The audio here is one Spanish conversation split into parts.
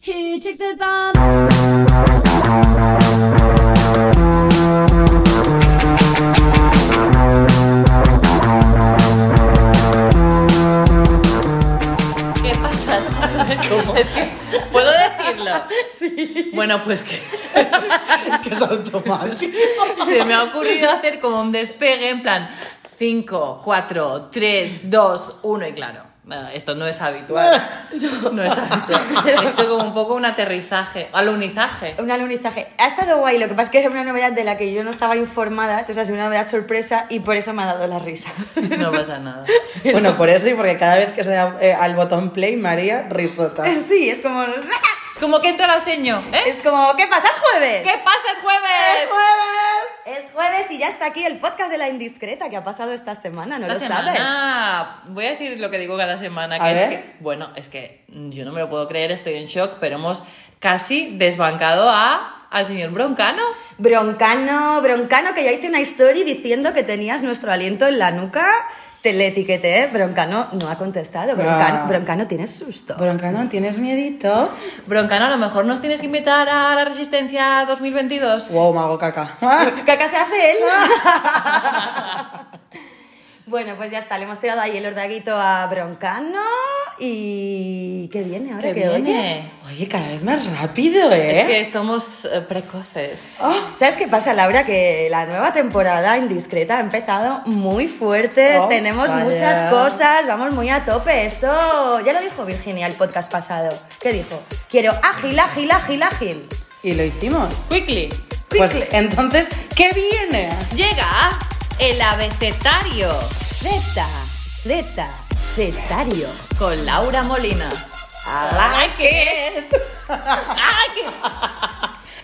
Who took the pasa? Es que, ¿puedo decirlo? Sí. Bueno, pues que Es que es automático. se me ha ocurrido hacer como un despegue en plan 5, 4, 3, 2, 1 y claro. Bueno, Esto no es habitual. No es habitual. He hecho como un poco un aterrizaje, alunizaje. Un alunizaje. Ha estado guay, lo que pasa es que es una novedad de la que yo no estaba informada, entonces ha sido una novedad sorpresa y por eso me ha dado la risa. No pasa nada. Bueno, por eso y porque cada vez que se da eh, al botón play, María, risota. Sí, es como... Es como que entra la seño, ¿eh? Es como, ¿qué pasa? ¿Es jueves? ¿Qué pasa? ¡Es jueves! jueves! Es jueves y ya está aquí el podcast de la indiscreta que ha pasado esta semana, ¿no Esta lo sabes? semana, voy a decir lo que digo cada semana, A que es ver. que, bueno, es que yo no me lo puedo creer, estoy en shock, pero hemos casi desbancado a, al señor Broncano. Broncano, Broncano, que ya hice una story diciendo que tenías nuestro aliento en la nuca. Te le etiqueté, Broncano no ha contestado. Broncano, Ah. Broncano tienes susto. Broncano, ¿tienes miedito? Broncano, a lo mejor nos tienes que invitar a la Resistencia 2022. Wow, mago caca. ¿Caca se hace él? bueno, pues ya está, le hemos tirado ahí el ordaguito a Broncano y... ¿Qué viene ahora? ¿Qué ¿Qué viene? oyes? Oye, cada vez más rápido, ¿eh? Es que somos eh, precoces. Oh, ¿Sabes qué pasa, Laura? Que la nueva temporada indiscreta ha empezado muy fuerte, Oh, tenemos vaya. muchas cosas, vamos muy a tope. Esto ya lo dijo Virginia el podcast pasado. ¿Qué dijo? Quiero ágil, ágil, ágil, ágil. y lo hicimos. Quickly, Pues Quickly. entonces, ¿qué viene? llega el abecetario Zeta, zeta, zetario. con Laura Molina. I like it. ¡Ay, qué-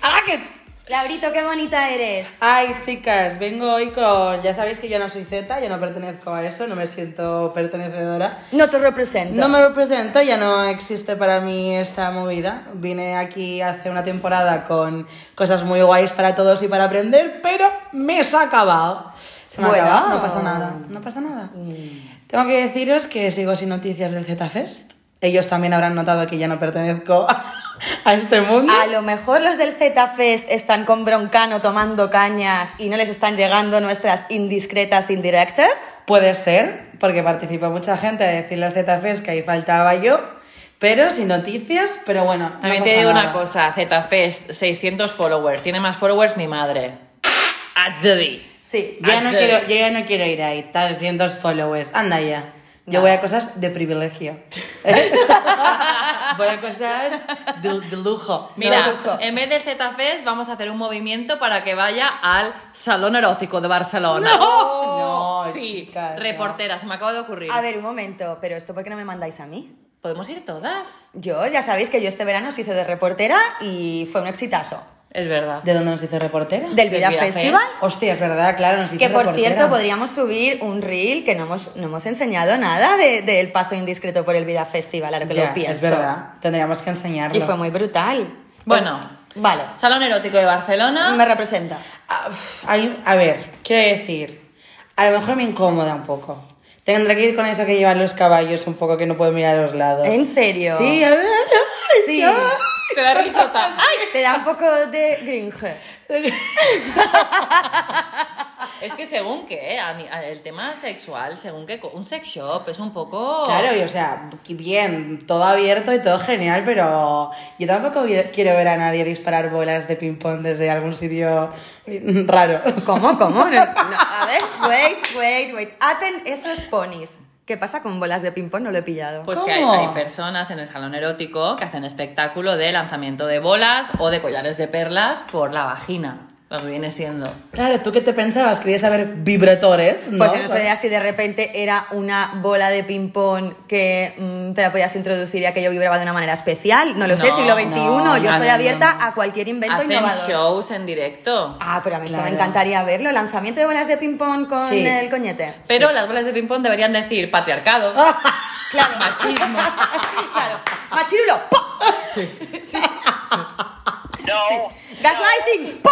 I like it. Laurito, qué bonita eres. Ay, chicas, vengo hoy con... Ya sabéis que yo no soy Z, yo no pertenezco a eso, no me siento pertenecedora. No te represento. No me represento, ya no existe para mí esta movida. Vine aquí hace una temporada con cosas muy guays para todos y para aprender, pero me se ha acabado. Se me ha Bueno. no pasa nada, no pasa nada. Tengo que deciros que sigo sin noticias del Z-Fest. Ellos también habrán notado que ya no pertenezco a este mundo. A lo mejor los del Z-Fest están con Broncano tomando cañas y no les están llegando nuestras indiscretas indirectas. Puede ser, porque participa mucha gente a decirle al Z-Fest que ahí faltaba yo, pero sin noticias, pero bueno. no También te pasa digo nada. una cosa, ZFest, 600 followers. Tiene más followers mi madre. Asdi. Sí. Yo ya, no quiero, yo ya no quiero ir ahí, 300 followers. Anda ya. Yo voy a cosas de privilegio. voy a cosas de, de lujo. Mira, De lujo. en vez de ZFest vamos a hacer un movimiento para que vaya al Salón Erótico de Barcelona. No, Sí, chicas, no. reportera, se me acaba de ocurrir. A ver, un momento, pero ¿esto por qué no me mandáis a mí? ¿Podemos ir todas? Yo, ya sabéis que yo este verano os hice de reportera y fue un exitazo. Es verdad. ¿De dónde nos hizo reportera? Del Del Vida Vida Festival. Hostia, es verdad, claro, nos hizo Que por reportera. cierto, podríamos subir un reel que no hemos, no hemos enseñado nada de- del paso indiscreto por el Vida Festival, a lo que Ya, lo pienso. es verdad, tendríamos que enseñarlo. Y fue muy brutal. Bueno, Vale, Salón Erótico de Barcelona. me representa. Ah, uf, hay- a ver, quiero decir, a lo mejor me incomoda un poco. Tendré que ir con eso que llevan los caballos un poco que no puedo mirar a los lados. ¿En serio? Sí, a ver. Sí. Te da risota. ¡Ay! Te da un poco de gringe. Es que según qué, el tema sexual, según qué, co- un sex shop es un poco... Claro, y o sea, bien, todo abierto y todo genial, pero yo tampoco quiero ver a nadie disparar bolas de ping-pong desde algún sitio raro. ¿Cómo? ¿Cómo? No, no, a ver, wait, wait, wait. Aten esos ponis. ¿Qué pasa con bolas de ping-pong? No lo he pillado. Pues que hay, personas en el salón erótico que hacen espectáculo de lanzamiento de bolas o de collares de perlas por la vagina, lo que viene siendo. Claro, ¿tú qué te pensabas? Querías saber vibratores, ¿no? Pues yo no sé si de repente era una bola de ping-pong que mm, te la podías introducir y aquello vibraba de una manera especial. No lo sé, No, siglo XXI. no, yo no, estoy no, abierta no. a cualquier invento Hacen innovador. shows en directo. Ah, pero a mí esto Claro. me encantaría verlo. Lanzamiento de bolas de ping-pong con Sí. el coñete. Pero las bolas de ping-pong deberían decir patriarcado, Claro. machismo. claro. Machirulo. ¡pa! Sí. Gaslighting. ¡pa!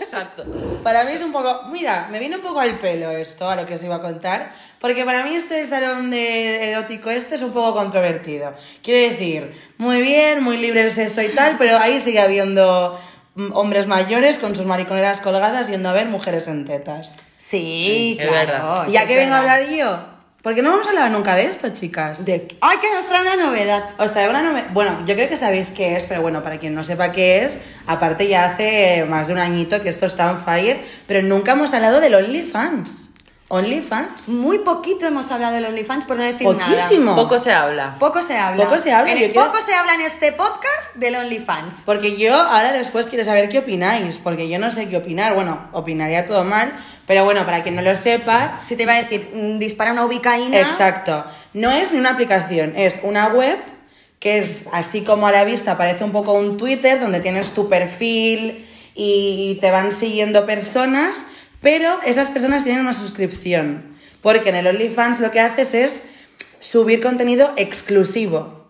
Exacto. Para mí es un poco. Mira, me viene un poco al pelo esto, a lo que os iba a contar. Porque para mí este salón de erótico este es un poco controvertido. Quiero decir, muy bien, muy libre el sexo y tal, pero ahí sigue habiendo mm, hombres mayores con sus mariconeras colgadas yendo a ver mujeres en tetas. Sí, es claro. verdad. eso ¿Y a es qué vengo a verdad. hablar yo? Porque no vamos a hablar nunca de esto, chicas. De- Ay, que nos trae una novedad. Os traigo una nove- Bueno, yo creo que sabéis qué es, pero bueno, para quien no sepa qué es, aparte ya hace más de un añito que esto está on fire, pero nunca hemos hablado del OnlyFans. OnlyFans. Muy poquito hemos hablado del OnlyFans, por no decir Poquísimo. Poco se habla. nada. Poco se habla. Poco se habla, En yo el- quiero- Poco se habla en este podcast del OnlyFans. Porque yo ahora después quiero saber qué opináis, porque yo no sé qué opinar. Bueno, opinaría todo mal, pero bueno, para quien no lo sepa, Si te iba a decir, mm, dispara una ubicaína. Exacto. No es ni una aplicación, es una web que es así como a la vista, parece un poco un Twitter donde tienes tu perfil y te van siguiendo personas, pero esas personas tienen una suscripción. Porque en el OnlyFans lo que haces es subir contenido exclusivo.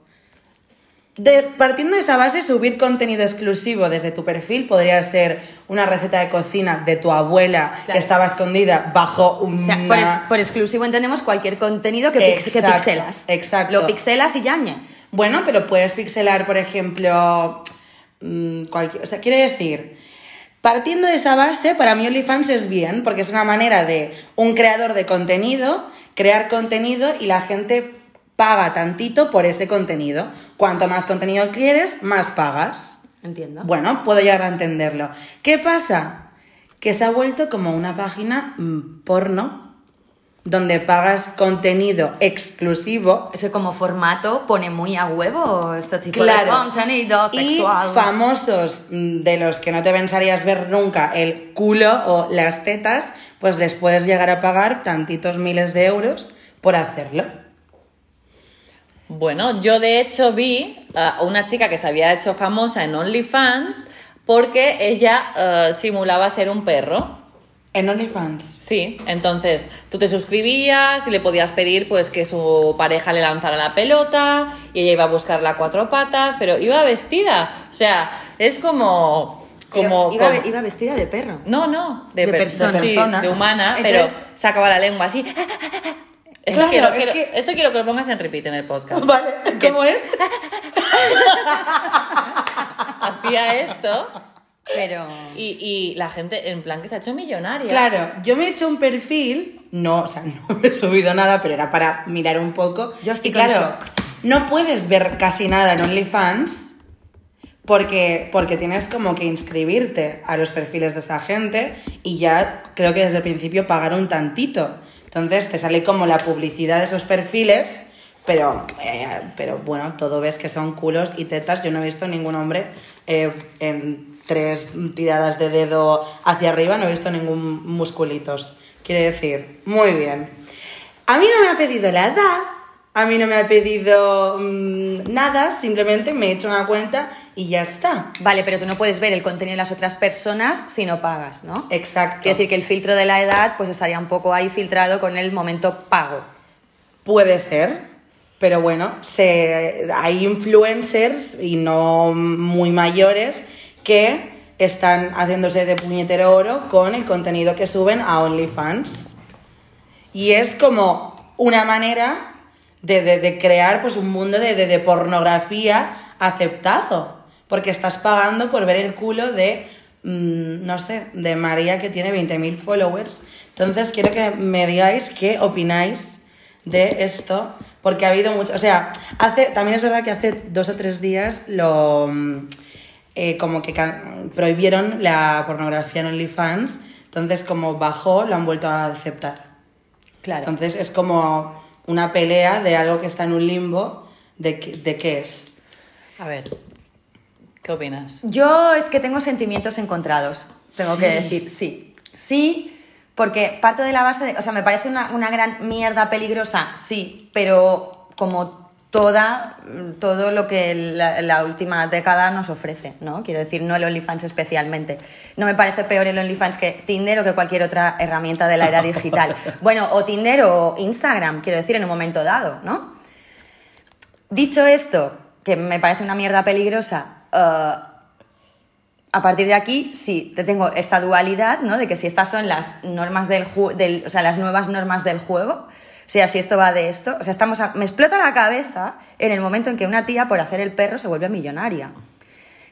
De, partiendo de esa base, subir contenido exclusivo desde tu perfil podría ser una receta de cocina de tu abuela que estaba escondida bajo un O sea, por, ex- por exclusivo entendemos cualquier contenido que, pix- que Exacto, pixelas. exacto. Lo pixelas y yañe. Bueno, pero puedes pixelar, por ejemplo, mm, cualquier... O sea, quiero decir, partiendo de esa base, para mí OnlyFans es bien, porque es una manera de un creador de contenido crear contenido y la gente paga tantito por ese contenido. Cuanto más contenido quieres, más pagas. Entiendo. Bueno, puedo llegar a entenderlo. ¿Qué pasa? Que se ha vuelto como una página mm, porno donde pagas contenido exclusivo Ese como formato pone muy a huevo este tipo Claro. de contenido y sexual. famosos mm, de los que no te pensarías ver nunca el culo o las tetas, pues les puedes llegar a pagar tantitos miles de euros por hacerlo. Bueno, yo de hecho vi a una chica que se había hecho famosa en OnlyFans porque ella eh, simulaba ser un perro. En OnlyFans. Sí, entonces tú te suscribías y le podías pedir pues que su pareja le lanzara la pelota y ella iba a buscarla a cuatro patas, pero iba vestida. O sea, es como... Como iba, como- iba vestida de perro. No, no, de, De per- persona. sí, de humana, Entonces- pero sacaba la lengua así. Esto, Claro, quiero, es quiero- que- esto quiero que lo pongas en repeat en el podcast. Vale, ¿cómo es? Hacía esto Pero. y, y la gente, en plan, que se ha hecho millonaria. Claro, yo me he hecho un perfil, no, o sea, no me he subido nada, pero era para mirar un poco. Yo estoy y claro, shock. no puedes ver casi nada en OnlyFans porque, porque tienes como que inscribirte a los perfiles de esta gente y ya creo que desde el principio pagar un tantito. Entonces te sale como la publicidad de esos perfiles, pero, eh, pero bueno, todo ves que son culos y tetas. Yo no he visto ningún hombre eh, en tres tiradas de dedo hacia arriba, no he visto ningún musculitos. Quiere decir, muy bien. A mí no me ha pedido la edad, a mí no me ha pedido mm, nada, simplemente me he hecho una cuenta y ya está. Vale, pero tú no puedes ver el contenido de las otras personas si no pagas, ¿no? Exacto. Quiere decir que el filtro de la edad pues estaría un poco ahí filtrado con el momento pago. Puede ser, pero bueno, se, hay influencers y no muy mayores que están haciéndose de puñetero oro con el contenido que suben a OnlyFans. Y es como una manera de, de- de crear pues, un mundo de, de- pornografía aceptado. Porque estás pagando por ver el culo de, mm, no sé, de María que tiene 20.000 followers. Entonces quiero que me digáis qué opináis de esto. Porque ha habido mucho... O sea, hace, también es verdad que hace dos o tres días lo... mm, eh, como que prohibieron la pornografía en OnlyFans. Entonces como bajó, lo han vuelto a aceptar. Claro. Entonces es como una pelea de algo que está en un limbo de, qué- de qué es. A ver, ¿qué opinas? Yo es que tengo sentimientos encontrados, tengo que Sí. decir, sí. Sí, porque parte de la base, de- o sea, me parece una, una gran mierda peligrosa, sí, pero como toda, todo lo que la, la última década nos ofrece, ¿no? Quiero decir, no el OnlyFans especialmente. No me parece peor el OnlyFans que Tinder o que cualquier otra herramienta de la era digital. Bueno, o Tinder o Instagram, quiero decir, en un momento dado, ¿no? Dicho esto, que me parece una mierda peligrosa, eh, a partir de aquí, sí, te tengo esta dualidad, ¿no? De que si estas son las normas del, o sea, las nuevas normas del juego, sea, si esto va de esto, o sea, estamos a- me explota la cabeza en el momento en que una tía por hacer el perro se vuelve millonaria.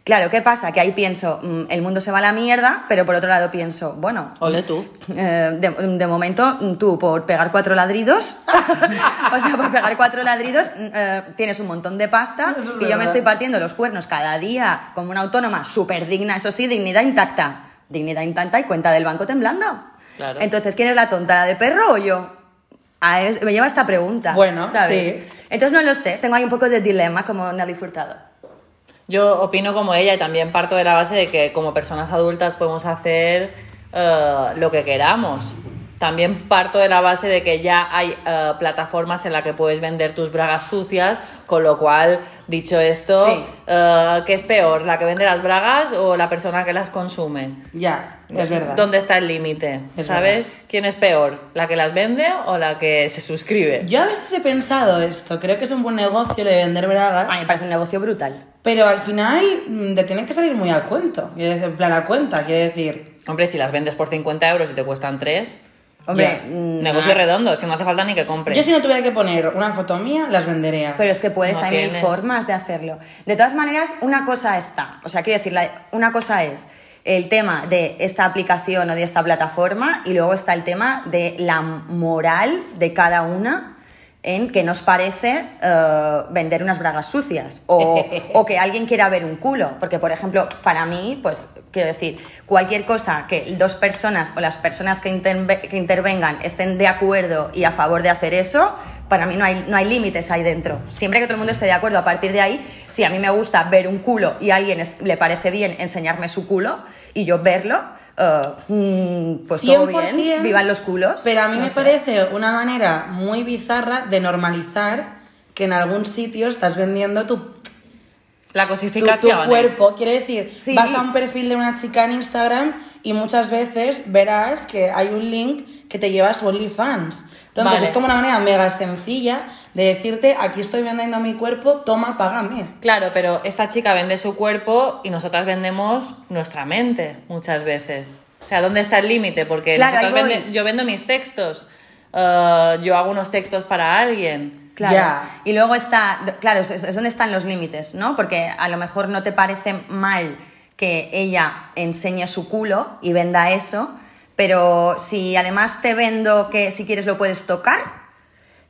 Claro, ¿qué pasa? Que ahí pienso, mm, el mundo se va a la mierda, pero por otro lado pienso, bueno, Ole tú. eh, de, de momento, mm, tú por pegar cuatro ladridos, o sea, por pegar cuatro ladridos, mm, eh, tienes un montón de pasta es y yo me estoy partiendo los cuernos cada día como una autónoma súper digna, eso sí, dignidad intacta. Dignidad intacta y cuenta del banco temblando. Claro. Entonces, ¿quién es la tonta, la de perro o yo? A es- me lleva esta pregunta. Bueno, ¿sabes? sí. Entonces no lo sé, tengo ahí un poco de dilema como Nelly Furtado. Yo opino como ella y también parto de la base de que como personas adultas podemos hacer eh, lo que queramos. También parto de la base de que ya hay eh, plataformas en las que puedes vender tus bragas sucias, con lo cual, dicho esto, Sí. eh, ¿qué es peor? ¿La que vende las bragas o la persona que las consume? Ya, es verdad. ¿Dónde está el límite? Es ¿Sabes? ¿Quién es peor? ¿La que las vende o la que se suscribe? Yo a veces he pensado esto, creo que es un buen negocio lo de vender bragas, A mí me parece un negocio brutal. pero al final mm, te tienen que salir muy a cuento, quiero decir, en plan a cuenta, quiere decir, Hombre, si las vendes por 50 euros y te cuestan 3, Hombre, mm, negocio redondo, si no hace falta ni que compres. yo si no tuviera que poner una foto mía, las vendería. Pero es que puedes, No hay mil formas de hacerlo. De todas maneras, una cosa está, o sea, quiero decir, una cosa es el tema de esta aplicación o de esta plataforma y luego está el tema de la moral de cada una en que nos parece eh, vender unas bragas sucias o, o que alguien quiera ver un culo. Porque, por ejemplo, para mí, pues quiero decir, cualquier cosa que dos personas o las personas que, interve- que intervengan estén de acuerdo y a favor de hacer eso, para mí no hay, no hay límites ahí dentro. Siempre que todo el mundo esté de acuerdo, a partir de ahí, si a mí me gusta ver un culo y a alguien es- le parece bien enseñarme su culo y yo verlo, eh, mm, pues todo 100%, bien, vivan los culos. Pero a mí No me sé. parece una manera muy bizarra de normalizar que en algún sitio estás vendiendo tu, La tu, tu cosificación. ¿eh? cuerpo. Quiere decir, Sí. vas a un perfil de una chica en Instagram y muchas veces verás que hay un link que te lleva a su OnlyFans. Entonces Vale. es como una manera mega sencilla de decirte, aquí estoy vendiendo mi cuerpo, toma, págame. Claro, pero esta chica vende su cuerpo y nosotras vendemos nuestra mente muchas veces. O sea, ¿dónde está el límite? Porque Claro, vende- yo vendo mis textos. Eh, yo hago unos textos para alguien. Claro. Y luego está, claro, es, es donde están los límites, ¿no? Porque a lo mejor no te parece mal que ella enseñe su culo y venda eso, pero si además te vendo que si quieres lo puedes tocar,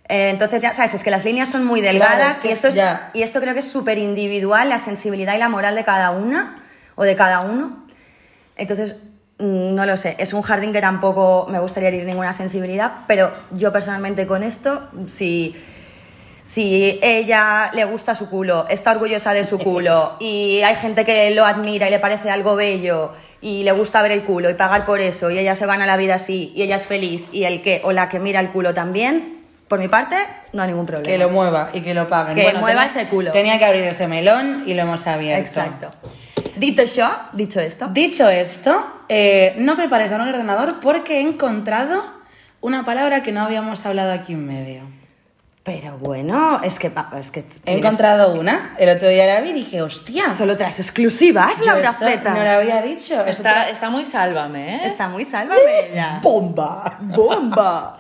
eh, entonces ya sabes, es que las líneas son muy delgadas Claro, es que y, esto es- es, ya. y esto creo que es súper individual, la sensibilidad y la moral de cada una o de cada uno. Entonces, mm, no lo sé, es un jardín que tampoco me gustaría herir ninguna sensibilidad, pero yo personalmente con esto, si, si ella le gusta su culo, está orgullosa de su culo y hay gente que lo admira y le parece algo bello y le gusta ver el culo y pagar por eso y ella se gana la vida así y ella es feliz y el que o la que mira el culo también, por mi parte, no hay ningún problema. Que lo mueva y que lo paguen. Que mueva tenía- ese culo. Tenía que abrir ese melón y lo hemos abierto. Exacto. Dicho yo, dicho esto, Dicho esto, eh, no prepares a un ordenador porque he encontrado una palabra que no habíamos hablado aquí en medio. Pero bueno, es que, es que He encontrado una, el otro día la vi y dije, hostia, Solo tras exclusivas, Laura Zeta. No lo había dicho. es Está, otra está muy sálvame, ¿eh? Está muy sálvame ella. bomba. ¡Bomba!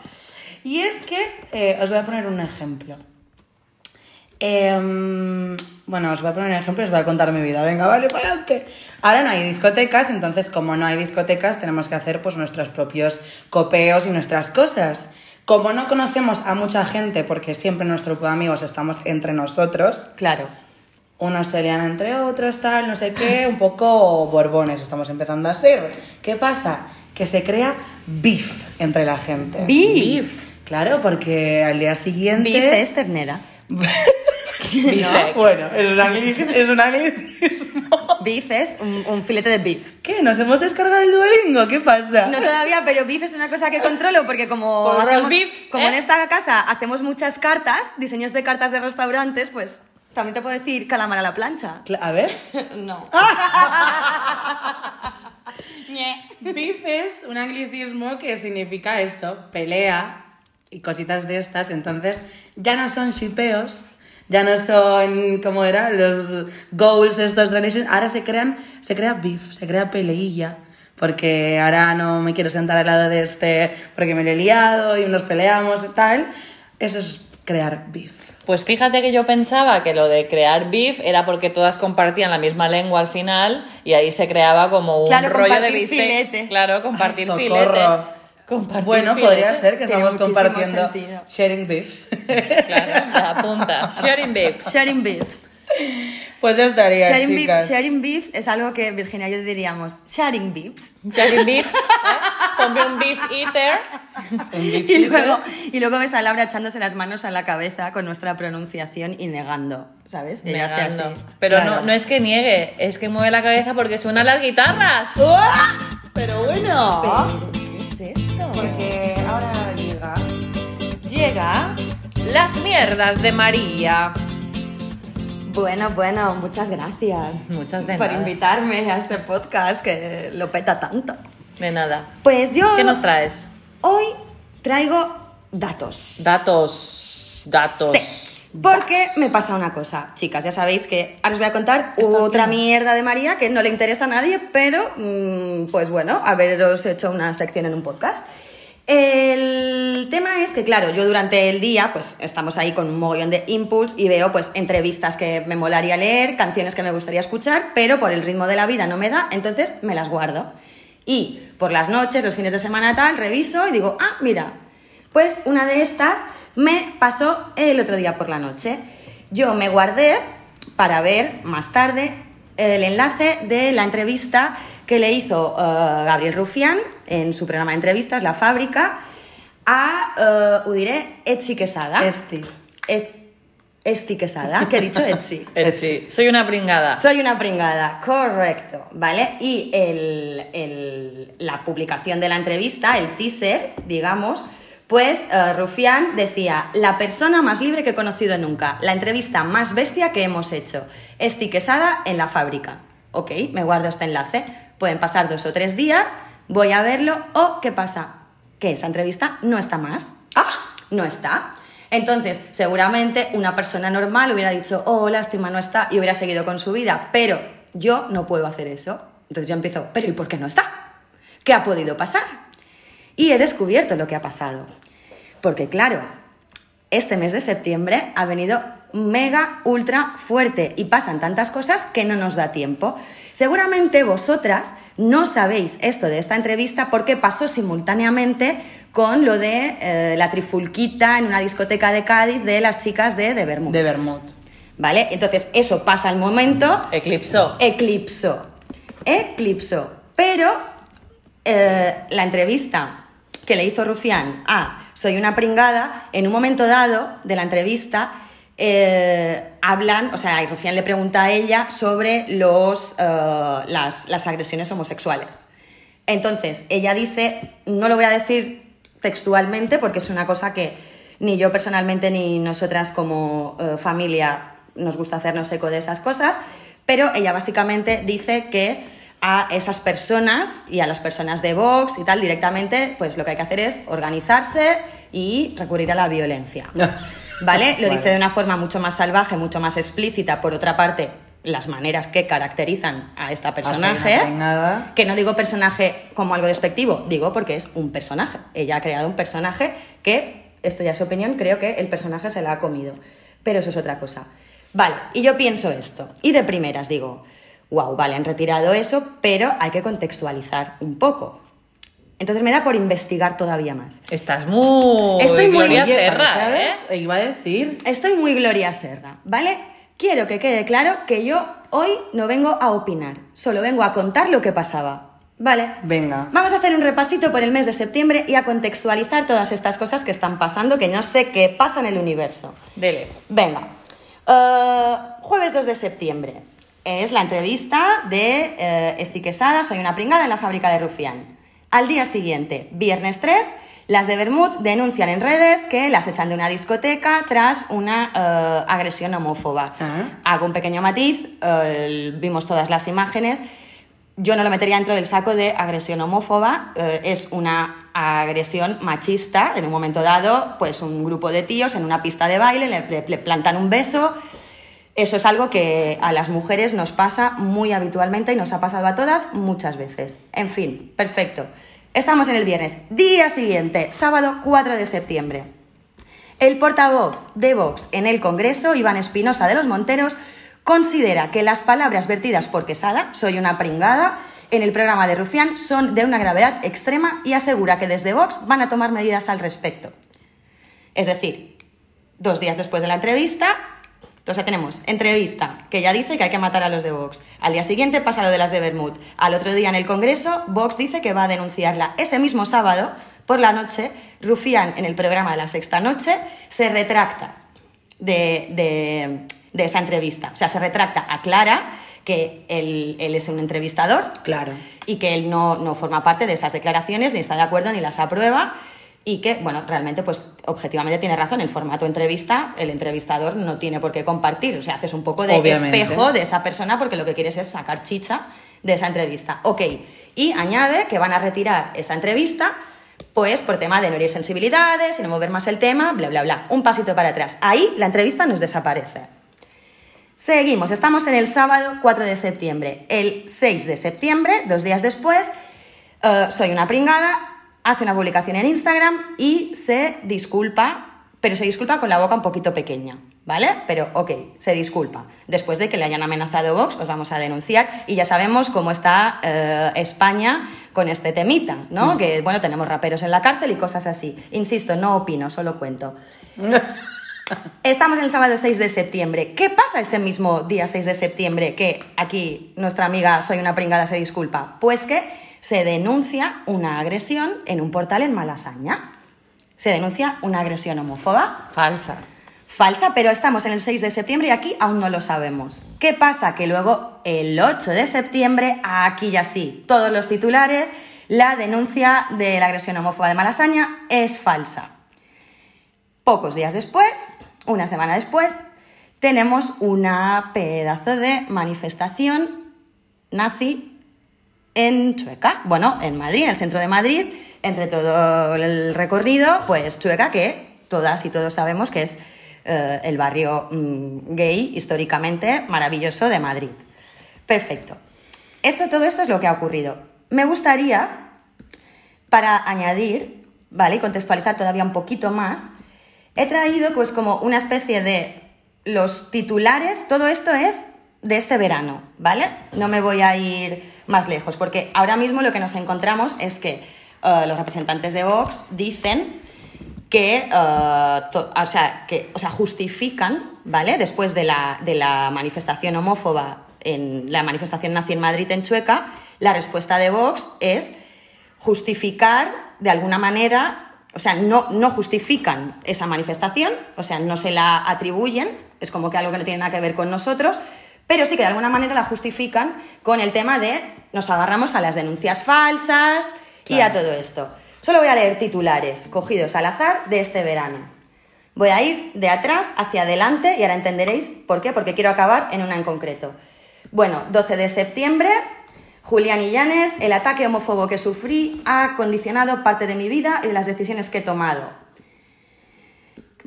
Y es que eh, os voy a poner un ejemplo. Em, bueno, os voy a poner un ejemplo y os voy a contar mi vida. Venga, vale, para adelante. Ahora no hay discotecas, entonces como no hay discotecas tenemos que hacer pues nuestros propios copeos y nuestras cosas. Como no conocemos a mucha gente, porque siempre en nuestro grupo de amigos estamos entre nosotros, Claro. unos se lían entre otros, tal, no sé qué, un poco borbones estamos empezando a ser. ¿Qué pasa? Que se crea beef entre la gente. Beef. Claro, porque al día siguiente... Beef es ternera. Bistec. Bueno, es un, angli- es un anglicismo. Beef es un, un filete de beef. ¿Qué? ¿Nos hemos descargado el Duolingo? ¿Qué pasa? No todavía, pero beef es una cosa que controlo porque como, Por roast hacemos- beef, como ¿eh? en esta casa hacemos muchas cartas, diseños de cartas de restaurantes, pues también te puedo decir calamar a la plancha. A ver. No. Beef es un anglicismo que significa eso, pelea y cositas de estas. Entonces, ya no son shipeos, ya no son, ¿cómo era? Los goals estos de Nation, ahora se crean, se crea beef, se crea peleilla, porque ahora no me quiero sentar al lado de este porque me lo he liado y nos peleamos y tal. Eso es crear beef. Pues fíjate que yo pensaba que lo de crear beef era porque todas compartían la misma lengua al final y ahí se creaba como un Claro, rollo de bistec. filete. Claro, compartir Ay, filete. Compartir Bueno, podría ser que Tiene estamos compartiendo sentido. sharing beefs. Claro, apunta. Sharing beef. Sharing beefs. pues ya estaría, Sharing, beef, chicas. sharing beefs es algo que Virginia y yo diríamos sharing beefs. Sharing beef. ¿eh? Un beef eater. Un beef Y eater. luego, y luego ves a Laura echándose las manos a la cabeza con nuestra pronunciación y negando, ¿sabes? Hace Negando. así. Pero Claro. no, no es que niegue, es que mueve la cabeza porque suenan las guitarras. ¡Uah! Pero bueno. Porque ahora llega. Llega las mierdas de María. Bueno, bueno, muchas gracias. Muchas de Por nada. invitarme a este podcast que lo peta tanto. De nada. Pues yo ¿Qué nos traes? hoy traigo datos. Datos. Datos. Sí, porque me pasa una cosa, chicas, ya sabéis que ahora os voy a contar Esto otra mierda de María que no le interesa a nadie, pero mm, pues bueno, haberos hecho una sección en un podcast. El tema es que, claro, yo durante el día, pues estamos ahí con un mogollón de inputs y veo pues entrevistas que me molaría leer, canciones que me gustaría escuchar, pero por el ritmo de la vida no me da, entonces me las guardo. Y por las noches, los fines de semana tal, reviso y digo, ah, mira, pues una de estas me pasó el otro día por la noche. Yo me guardé para ver más tarde el enlace de la entrevista que le hizo eh, Gabriel Rufián en su programa de entrevistas, La Fábrica, a, eh, ho diré, Etsi Quesada. Esti. Et- Esti Quesada, que he dicho Etsi. Etsy. Soy una pringada. Soy una pringada, correcto, ¿vale? Y el- el- la publicación de la entrevista, el teaser, digamos, pues eh, Rufián decía, la persona más libre que he conocido nunca, la entrevista más bestia que hemos hecho, Esti Quesada en la fábrica. Ok, me guardo este enlace. Pueden pasar dos o tres días, voy a verlo, o ¿qué pasa? Que esa entrevista no está más. ¡Ah! No está. Entonces, seguramente una persona normal hubiera dicho, oh, lástima, no está, y hubiera seguido con su vida, pero yo no puedo hacer eso. Entonces yo empiezo, pero ¿y por qué no está? ¿Qué ha podido pasar? Y he descubierto lo que ha pasado. Porque claro, este mes de septiembre ha venido mega, ultra fuerte y pasan tantas cosas que no nos da tiempo. Seguramente vosotras no sabéis esto de esta entrevista porque pasó simultáneamente con lo de eh, la trifulquita en una discoteca de Cádiz de las chicas de De Bermud. De. ¿Vale? Entonces eso pasa al momento, Eclipsó. eclipsó. Eclipsó. Pero eh, la entrevista que le hizo Rufián a Soy una pringada, en un momento dado de la entrevista eh, hablan, o sea, Rufián le pregunta a ella sobre los, eh, las, las agresiones homosexuales. Entonces, ella dice, no lo voy a decir textualmente porque es una cosa que ni yo personalmente ni nosotras como eh, familia nos gusta hacernos eco de esas cosas, pero ella básicamente dice que a esas personas y a las personas de Vox y tal directamente, pues lo que hay que hacer es organizarse y recurrir a la violencia. ¿Vale? Lo Vale. dice de una forma mucho más salvaje, mucho más explícita. Por otra parte, las maneras que caracterizan a esta personaje. Que no digo personaje como algo despectivo, digo porque es un personaje. Ella ha creado un personaje que, esto ya es su opinión, creo que el personaje se la ha comido. Pero eso es otra cosa. Vale, y yo pienso esto. Y de primeras digo, wow, vale, han retirado eso, pero hay que contextualizar un poco. Entonces me da por investigar todavía más. Estás muy. Estoy muy- Gloria Serra, ¿eh? Iba a decir. Estoy muy Gloria Serra, ¿vale? Quiero que quede claro que yo hoy no vengo a opinar, solo vengo a contar lo que pasaba, ¿vale? Venga. Vamos a hacer un repasito por el mes de septiembre y a contextualizar todas estas cosas que están pasando, que no sé qué pasa en el universo. Dele. Venga, Eh, jueves 2 de septiembre es la entrevista de eh, Esti Quesada, soy una pringada en la fábrica de Rufián. Al día siguiente, viernes 3, las de Bermud denuncian en redes que las echan de una discoteca tras una eh, agresión homófoba. Ah. Hago un pequeño matiz, eh, vimos todas las imágenes. Yo no lo metería dentro del saco de agresión homófoba, eh, es una agresión machista. En un momento dado, pues un grupo de tíos en una pista de baile le, le- le plantan un beso Eso es algo que a las mujeres nos pasa muy habitualmente y nos ha pasado a todas muchas veces. En fin, perfecto. Estamos en el viernes. Día siguiente, sábado 4 de septiembre. El portavoz de Vox en el Congreso, Iván Espinosa de los Monteros, considera que las palabras vertidas por Quesada, soy una pringada, en el programa de Rufián son de una gravedad extrema y asegura que desde Vox van a tomar medidas al respecto. Es decir, dos días después de la entrevista, entonces tenemos entrevista, que ya dice que hay que matar a los de Vox. Al día siguiente pasa lo de las de Bermud. Al otro día en el Congreso, Vox dice que va a denunciarla. Ese mismo sábado, por la noche, Rufián, en el programa de la sexta noche, se retracta de, de- de esa entrevista. O sea, se retracta, aclara que él, él es un entrevistador Claro. y que él no, no forma parte de esas declaraciones, ni está de acuerdo, ni las aprueba. Y que, bueno, realmente, pues objetivamente tiene razón. El formato entrevista, el entrevistador no tiene por qué compartir. O sea, haces un poco de Obviamente. espejo de esa persona porque lo que quieres es sacar chicha de esa entrevista. Ok. Y añade que van a retirar esa entrevista, pues por tema de no herir sensibilidades y no mover más el tema, bla, bla, bla. Un pasito para atrás. Ahí la entrevista nos desaparece. Seguimos, estamos en el sábado 4 de septiembre. El 6 de septiembre, dos días después, eh, soy una pringada, hace una publicación en Instagram y se disculpa, pero se disculpa con la boca un poquito pequeña, ¿vale? Pero ok, se disculpa. Después de que le hayan amenazado Vox, os vamos a denunciar y ya sabemos cómo está eh, España con este temita, ¿no? Que, bueno, tenemos raperos en la cárcel y cosas así. Insisto, no opino, solo cuento. Estamos en el sábado 6 de septiembre. ¿Qué pasa ese mismo día 6 de septiembre que aquí nuestra amiga Soy una pringada se disculpa? Pues que se denuncia una agresión en un portal en Malasaña. Se denuncia una agresión homófoba Falsa. falsa, pero estamos en el 6 de septiembre y aquí aún no lo sabemos. ¿Qué pasa? Que luego el 8 de septiembre, aquí ya sí, todos los titulares, la denuncia de la agresión homófoba de Malasaña es falsa. Pocos días después, una semana después, tenemos una pedazo de manifestación nazi en Chueca, bueno, en Madrid, en el centro de Madrid, entre todo el recorrido, pues Chueca, que todas y todos sabemos que es eh, el barrio mm, gay históricamente maravilloso de Madrid. Perfecto. Esto, todo esto es lo que ha ocurrido. Me gustaría, para añadir, ¿vale? Y contextualizar todavía un poquito más, he traído pues como una especie de los titulares, todo esto es de este verano, ¿vale? No me voy a ir más lejos, porque ahora mismo lo que nos encontramos es que eh, los representantes de Vox dicen que, eh, o, sea, que o sea, justifican, ¿vale? Después de la, de la manifestación homófoba en la manifestación nazi en Madrid en Chueca, la respuesta de Vox es justificar de alguna manera, o sea, no, no justifican esa manifestación, o sea, no se la atribuyen, es como que algo que no tiene nada que ver con nosotros, pero sí que de alguna manera la justifican con el tema de nos agarramos a las denuncias falsas y a todo esto. Solo voy a leer titulares cogidos al azar de este verano. Voy a ir de atrás hacia adelante y ahora entenderéis por qué, porque quiero acabar en una en concreto. Bueno, 12 de septiembre, Julián Illanes, el ataque homófobo que sufrí ha condicionado parte de mi vida y de las decisiones que he tomado.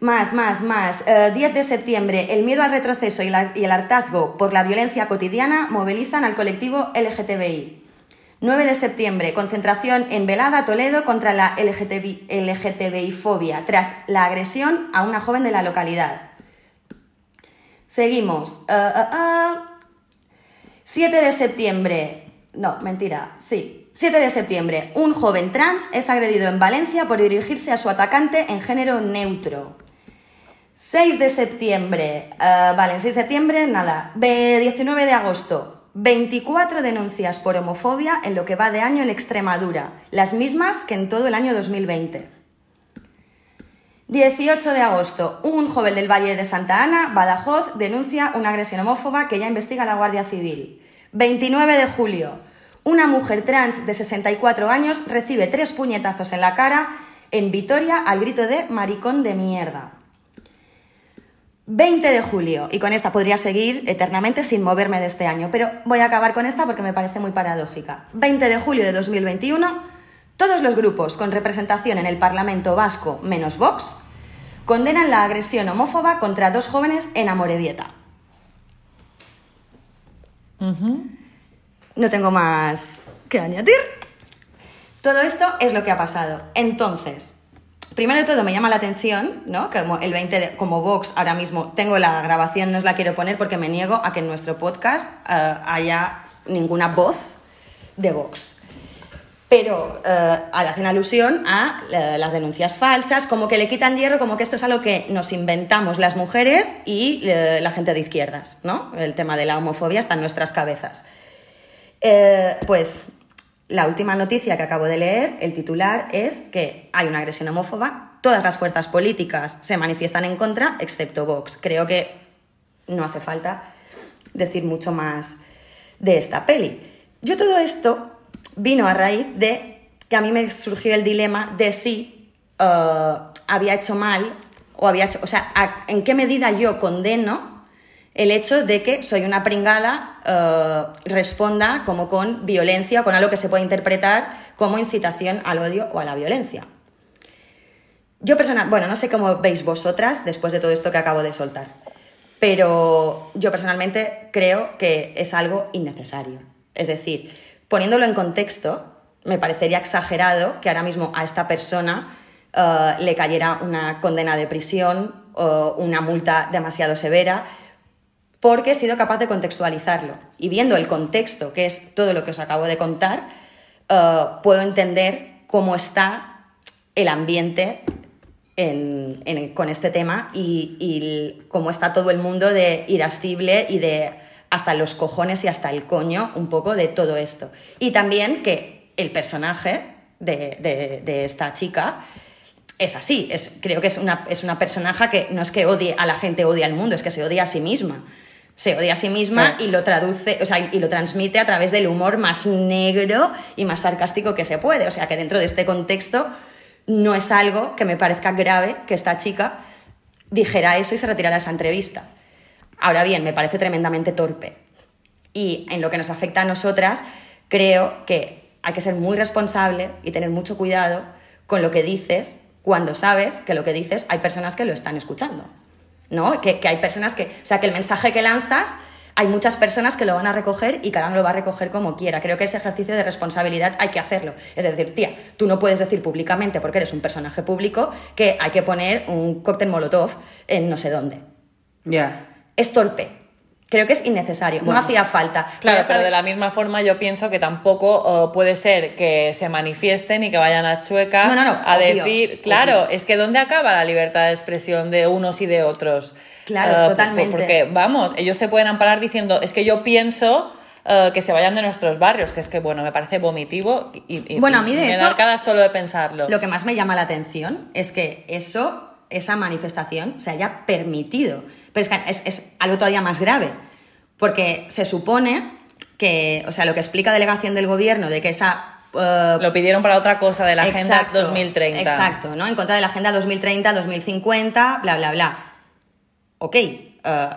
Más, más, más. Eh, 10 de septiembre, el miedo al retroceso y, el hartazgo por la violencia cotidiana movilizan al colectivo LGTBI. 9 de septiembre, concentración en Velada, Toledo, contra la LGTBI, LGTBI-fobia, tras la agresión a una joven de la localidad. Seguimos. Ah, ah, ah. 7 de septiembre. No, mentira. Sí. 7 de septiembre. Un joven trans es agredido en Valencia por dirigirse a su atacante en género neutro. 6 de septiembre. ah, vale, en 6 de septiembre, nada. Ve- 19 de agosto. 24 denuncias por homofobia en lo que va de año en Extremadura. Las mismas que en todo el año 2020. 18 de agosto, un joven del Valle de Santa Ana, Badajoz, denuncia una agresión homófoba que ya investiga la Guardia Civil. 29 de julio, una mujer trans de 64 años recibe tres puñetazos en la cara en Vitoria al grito de maricón de mierda. 20 de julio, y con esta podría seguir eternamente sin moverme de este año, pero voy a acabar con esta porque me parece muy paradójica. 20 de julio de 2021, todos los grupos con representación en el Parlamento Vasco menos Vox condenan la agresión homófoba contra dos jóvenes en Amorebieta. No tengo más que añadir. Todo esto es lo que ha pasado. Entonces, primero de todo me llama la atención, ¿no? Que como el 20 de, como Vox ahora mismo tengo la grabación, no os la quiero poner porque me niego a que en nuestro podcast eh, haya ninguna voz de Vox. Pero eh, hacen alusión a eh, las denuncias falsas, como que le quitan hierro, como que esto es algo que nos inventamos las mujeres y la gente de izquierdas, ¿no? El tema de la homofobia está en nuestras cabezas. Pues la última noticia que acabo de leer, el titular es que hay una agresión homófoba, todas las fuerzas políticas se manifiestan en contra, excepto Vox. Creo que no hace falta decir mucho más de esta peli. Yo todo esto vino a raíz de que a mí me surgió el dilema de si eh, había hecho mal o había hecho, o sea, en qué medida yo condeno el hecho de que soy una pringada eh, responda como con violencia con algo que se puede interpretar como incitación al odio o a la violencia. Yo personal, bueno, no sé cómo veis vosotras después de todo esto que acabo de soltar, pero yo personalmente creo que es algo innecesario. Es decir, poniéndolo en contexto, me parecería exagerado que ahora mismo a esta persona eh, le cayera una condena de prisión o una multa demasiado severa porque he sido capaz de contextualizarlo. Y viendo el contexto, que es todo lo que os acabo de contar, eh, puedo entender cómo está el ambiente en- en- con este tema y, cómo está todo el mundo de irascible y de hasta los cojones y hasta el coño un poco de todo esto. Y también que el personaje de, esta chica es así, es, creo que es una, es una personaje que no es que odie a la gente, odia al mundo, es que se odia a sí misma. Se odia a sí misma Claro. y lo traduce, o sea, y lo transmite a través del humor más negro y más sarcástico que se puede. O sea, que dentro de este contexto no es algo que me parezca grave que esta chica dijera eso y se retirara esa entrevista. Ahora bien, me parece tremendamente torpe. Y en lo que nos afecta a nosotras, creo que hay que ser muy responsable y tener mucho cuidado con lo que dices cuando sabes que lo que dices hay personas que lo están escuchando. ¿No? Que, que hay personas que. O sea, que el mensaje que lanzas, hay muchas personas que lo van a recoger y cada uno lo va a recoger como quiera. Creo que ese ejercicio de responsabilidad hay que hacerlo. Es decir, tía, tú no puedes decir públicamente, porque eres un personaje público, que hay que poner un cóctel molotov en no sé dónde Ya. es torpe. Creo que es innecesario, Bueno. no hacía falta. Claro, pero de la misma forma yo pienso que tampoco eh, puede ser que se manifiesten y que vayan a Chueca No, no, no, a obvio, decir, claro, obvio. es que ¿dónde acaba la libertad de expresión de unos y de otros? Claro, Eh, totalmente. Porque, vamos, ellos te pueden amparar diciendo, es que yo pienso eh, que se vayan de nuestros barrios, que es que, bueno, me parece vomitivo y, y- Bueno, a mí de me eso- da arcada solo de pensarlo. Lo que más me llama la atención es que eso, esa manifestación, se haya permitido. Pero es que es, es algo todavía más grave, porque se supone que, o sea, lo que explica delegación del gobierno de que esa... eh, Lo pidieron para otra cosa de la Agenda Exacto, 2030. Exacto, ¿no? En contra de la Agenda 2030, 2050, bla, bla, bla. Ok, eh,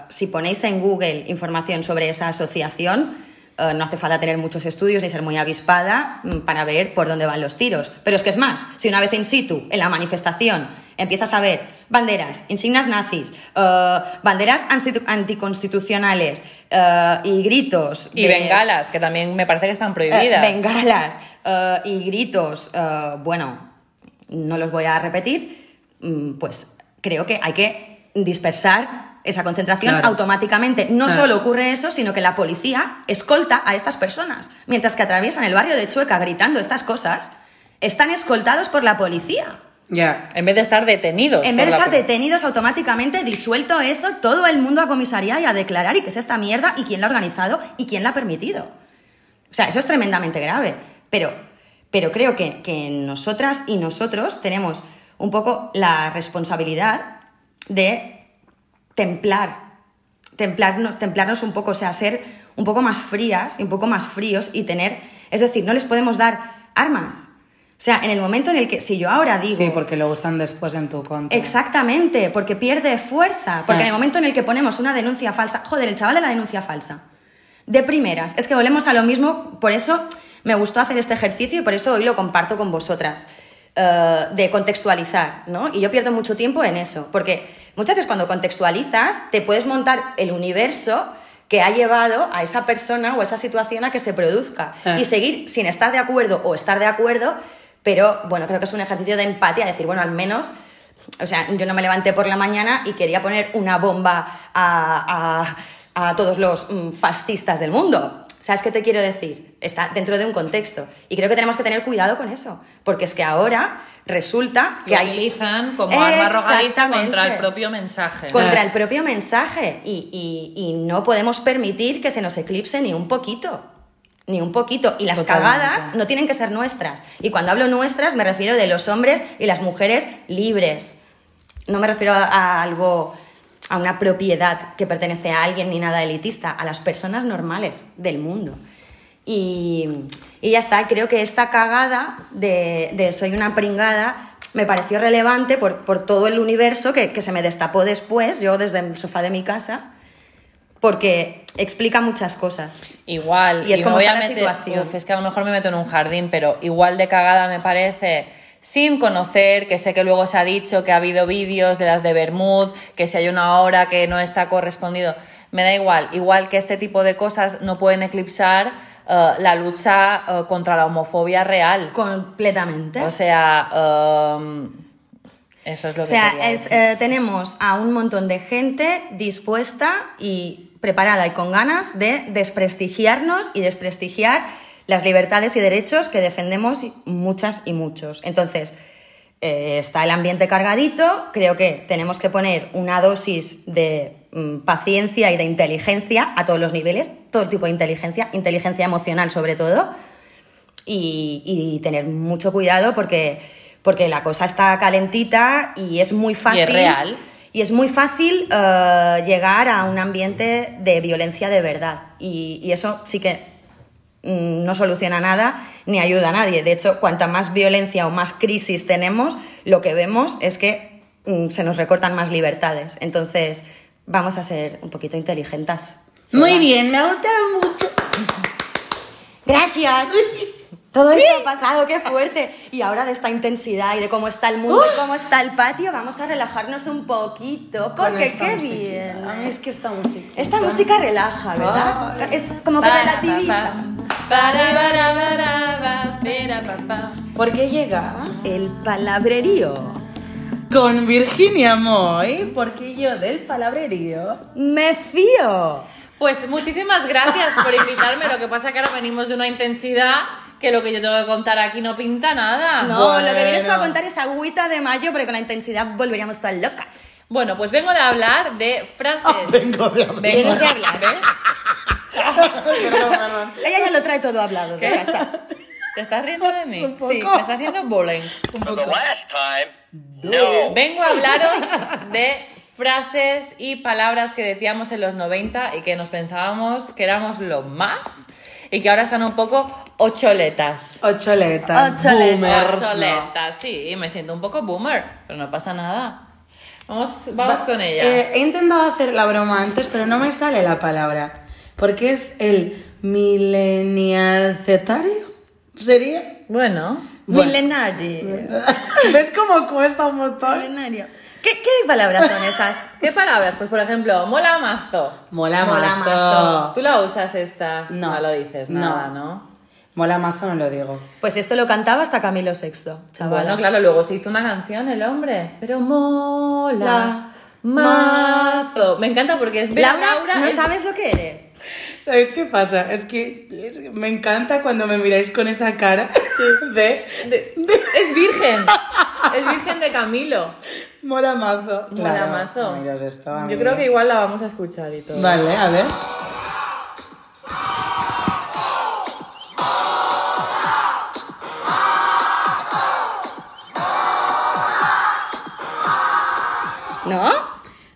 si ponéis en Google información sobre esa asociación, eh, no hace falta tener muchos estudios ni ser muy avispada mm, para ver por dónde van los tiros. Pero es que es más, si una vez in situ, en la manifestación, empiezas a ver banderas, insignias nazis, eh, banderas anti- anticonstitucionales eh, y gritos... Y de- bengalas, que también me parece que están eh, prohibidas. bengalas y gritos, bueno, no los voy a repetir, mm, pues creo que hay que dispersar esa concentración Claro. automáticamente. No Claro. solo ocurre eso, sino que la policía escolta a estas personas. Mientras que atraviesan el barrio de Chueca gritando estas cosas, están escoltados por la policía. Ya. En vez de estar detenidos. En vez de estar detenidos automáticamente, disuelto eso, todo el mundo a comisaría y a declarar y qué es esta mierda y quién la ha organizado y quién la ha permitido. O sea, eso es tremendamente grave. Pero, pero creo que, que nosotras y nosotros tenemos un poco la responsabilidad de templar, templarnos, templarnos un poco, o sea, ser un poco más frías y un poco más fríos y tener, es decir, no les podemos dar armas. O sea, en el momento en el que, si yo ahora digo... Sí, porque lo usan después en tu contra. Exactamente, porque pierde fuerza. Porque en el momento en el que ponemos una denuncia falsa, joder, el chaval de la denuncia falsa, de primeras, es que volvemos a lo mismo, por eso me gustó hacer este ejercicio y por eso hoy lo comparto con vosotras, eh, de contextualizar, ¿no? Y yo pierdo mucho tiempo en eso, porque muchas veces cuando contextualizas te puedes montar el universo que ha llevado a esa persona o esa situación a que se produzca. Ah. Y seguir sin estar de acuerdo o estar de acuerdo, pero bueno, creo que es un ejercicio de empatía, decir, bueno, al menos, o sea, yo no me levanté por la mañana y quería poner una bomba a, a- a todos los mm, fascistas del mundo. ¿Sabes qué te quiero decir? Está dentro de un contexto. Y creo que tenemos que tener cuidado con eso, porque es que ahora resulta que Lo hay utilizan como arma arrojadiza contra el propio mensaje. contra el propio mensaje y, y- y no podemos permitir que se nos eclipse ni un poquito. Ni un poquito. Y las Totalmente. cagadas no tienen que ser nuestras. Y cuando hablo nuestras me refiero de los hombres y las mujeres libres. No me refiero a, a algo, a una propiedad que pertenece a alguien ni nada elitista, a las personas normales del mundo. Y, y ya está, creo que esta cagada de, de soy una pringada me pareció relevante por, por todo el universo que, que se me destapó después, yo desde el sofá de mi casa, porque explica muchas cosas. Igual, Y es me como está la situación. Uf, es que a lo mejor me meto en un jardín, pero igual de cagada me parece, sin conocer, que sé que luego se ha dicho que ha habido vídeos de las de Bermud, que si hay una hora que no está correspondido, me da igual, igual que este tipo de cosas no pueden eclipsar eh, la lucha eh, contra la homofobia real. Completamente. O sea, um, eso es lo O que sea, es, decir. eh, tenemos a un montón de gente dispuesta y preparada y con ganas de desprestigiarnos y desprestigiar las libertades y derechos que defendemos muchas y muchos. Entonces, eh, está el ambiente cargadito, creo que tenemos que poner una dosis de mm, paciencia y de inteligencia a todos los niveles, todo tipo de inteligencia, inteligencia emocional sobre todo, y, tener mucho cuidado porque, porque la cosa está calentita y es muy fácil. Y es muy fácil eh, llegar a un ambiente de violencia de verdad. Y, y eso sí que mm, no soluciona nada ni ayuda a nadie. De hecho, cuanta más violencia o más crisis tenemos, lo que vemos es que mm, se nos recortan más libertades. Entonces, vamos a ser un poquito inteligentes. Muy bien, me ha gustado mucho. Gracias. Todo esto ha pasado, qué fuerte. Y ahora de esta intensidad y de cómo está el mundo y cómo está el patio, vamos a relajarnos un poquito. Porque qué musiquita. bien. Ay, es que esta música. Esta música relaja, ¿verdad? Ay. Es como que relativiza. ¿Por qué llega? El palabrerío. Con Virginia Moy, porque yo del palabrerío. Me fío. Pues muchísimas gracias por invitarme. Lo que pasa que ahora venimos de una intensidad que lo que yo tengo que contar aquí no pinta nada. No, lo que vienes tú a Bueno. contar es agüita de mayo, pero con la intensidad volveríamos todas locas. Bueno, pues vengo de hablar de frases. Vengo de hablar. Vengo de hablar. ¿Ves? Perdón, perdón. Ella ya lo trae todo hablado de ¿Qué? casa. ¿Te estás riendo de mí? Un poco. Sí, me estás haciendo bullying. For the last time, no. Vengo a hablaros de frases y palabras que decíamos en los 90 y que nos pensábamos que éramos lo más y que ahora están un poco ocholetas. Ocholetas. Ocholetas. Boomers. no. Ocholetas, sí, me siento un poco boomer, pero no pasa nada. Vamos, vamos Va- con ellas. eh, he intentado hacer la broma antes, pero no me sale la palabra. Porque es el millennial zetario. ¿Sería? Bueno, Bueno. Milenario. ¿Ves cómo cuesta un montón? Milenario. ¿Qué, ¿Qué palabras son esas? ¿qué palabras? Pues por ejemplo, mola mazo. Mola, Mola mazo. mazo. ¿Tú la usas esta? No. lo dices No. nada, ¿no? Mola mazo, no lo digo. Pues esto lo cantaba hasta Camilo VI, chaval. Bueno, claro, luego se hizo una canción el hombre. Pero mola La- mazo. Me encanta porque es Laura, Laura. no es- sabes lo que eres. ¿Sabéis qué pasa? Es que es- me encanta cuando me miráis con esa cara de... de- Es virgen. Es virgen de Camilo. Mola mazo. Mola Claro, mazo. amiros, esto, Yo creo que igual la vamos a escuchar y todo. Vale, a ver. ¿No?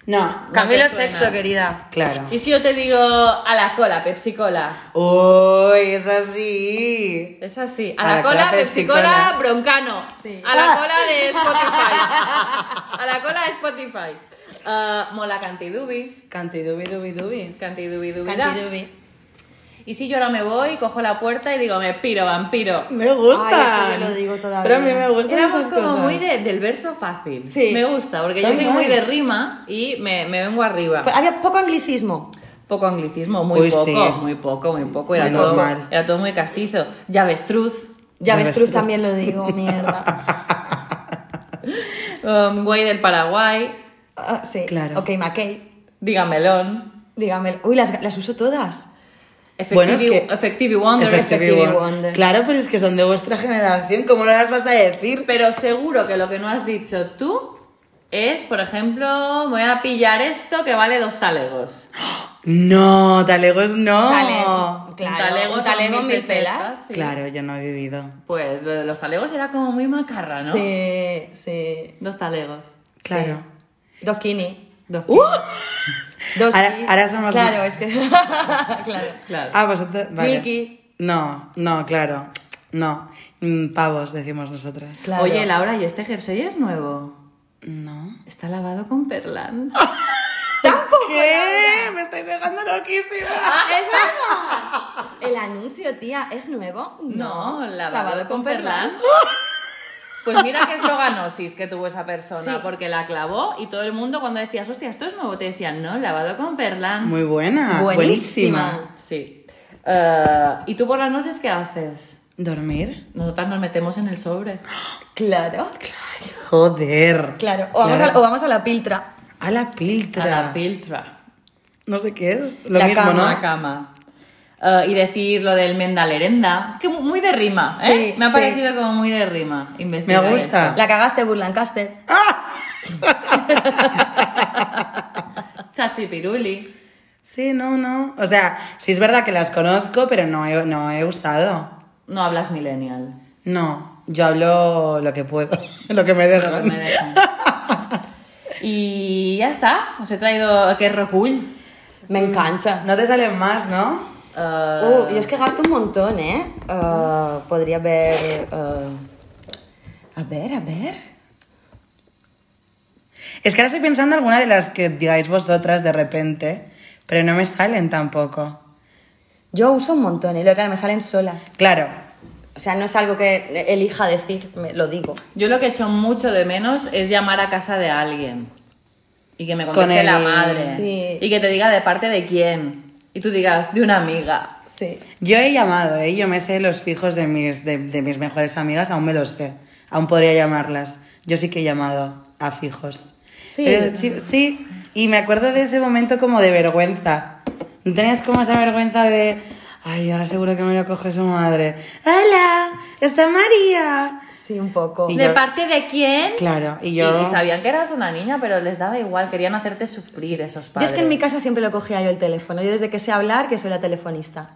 No, Camilo suena. VI, querida. claro. ¿Y si yo te digo a la cola, Pepsi Cola? Uy, es así. Es así. A, A la, la cola, cola, Pepsi Cola, broncano. Sí. A la cola de Spotify. A la cola de Spotify. Ah, mola cantidubi. Cantidubi, dubi, dubi. Cantidubi, dubi. Cantidubi. Y si yo ahora me voy, cojo la puerta y digo, me piro, vampiro. Me gusta. Ay, eso yo lo digo todavía. Pero a mí me gustan Éramos estas como cosas. muy de- del verso fácil. Sí. Me gusta, porque yo Soy muy de rima y me, me vengo arriba. Pues había poco anglicismo. Poco anglicismo, muy Uy, poco, sí. muy poco, muy poco. Era Menos todo, mal. era todo muy castizo. Llavestruz, Ya ves, avestruz. también lo digo, mierda. um, güey del Paraguay, Ah, sí, Claro. Ok, McKay. dígamelón, Dígame. Uy, las, las uso todas. Effective, Bueno, es que- Effective Wonder. Effective Effective Wonder. Wonder. Claro, pero es que son de vuestra generación, ¿cómo no las vas a decir? Pero seguro que lo que no has dicho tú es, por ejemplo, voy a pillar esto que vale dos talegos. No, talegos no. Talego. Claro, talego un son talego mil pelas. sí. Claro, yo no he vivido. Pues lo de los talegos era como muy macarra, ¿no? Sí, sí. Dos talegos. Claro. Dos kini. Dos ¡Uh! Dos Ahora- ki- ahora somos- Claro, es que. claro. Claro. Ah, vosotros. Vale. Milky. No, no, claro. No. Mm, Pavos, decimos nosotras. Claro. Oye, Laura, ¿y este jersey es nuevo? No. Está lavado con perlán. ¿Qué? Me estáis dejando loquísima. ¡Es verdad! El anuncio, tía, ¿es nuevo? No, lavado, con perlán. Pues mira qué esloganosis que tuvo esa persona, Sí. porque la clavó y todo el mundo cuando decías, hostia, esto es nuevo, te decían, no, lavado con perlán. Muy buena. Buenísima. Buenísima. Sí. Eh, ¿Y tú por las noches qué haces? ¿Dormir? Nosotras nos metemos en el sobre. Claro. Joder. Claro. O vamos, Claro. A, o vamos a la piltra. A la piltra. A la piltra. No sé qué es. Lo La mismo, cama. ¿no? La cama. Eh, y decir lo del mendalerenda, que mu- muy de rima, ¿eh? Sí, Me ha sí. parecido como muy de rima. investigar Me gusta. esto. La cagaste, Burlancaster. Chachi piruli. Sí, no, no. O sea, sí es verdad que las conozco, pero no he, no he usado. No hablas millennial. No, yo hablo lo que puedo, lo que me Lo dejan. que me dejan. y ya está. Os he traído que recull. Me encanta. No te salen más, ¿no? Eh, Uh, yo es que gasto un montón, ¿eh? Uh, podría haber... uh, A ver, a ver. Es que ahora estoy pensando alguna de las que digáis vosotras de repente, pero no me salen tampoco. Yo uso un montón y lo que me salen solas. Claro, O sea, no es algo que elija decir, me- lo digo. Yo lo que echo mucho de menos es llamar a casa de alguien. Y que me Con conteste el- la madre. Sí. Y que te diga de parte de quién. Y tú digas, de una amiga. Sí. yo he llamado, ¿eh? Yo me sé los fijos de mis, de, de mis mejores amigas, aún me los sé. Aún podría llamarlas. Yo sí que he llamado a fijos. Sí. Pero sí, sí, y me acuerdo de ese momento como de vergüenza. ¿No tenías como esa vergüenza de... Ay, ahora seguro que me lo coge su madre. ¡Hola! ¡Está María! Sí, un poco. Y ¿De yo- parte de quién? Claro, y Y, yo... y sabían que eras una niña, pero les daba igual, querían hacerte sufrir esos Yo padres. es que en mi casa siempre lo cogía yo el teléfono. Yo desde que sé hablar, que soy la telefonista.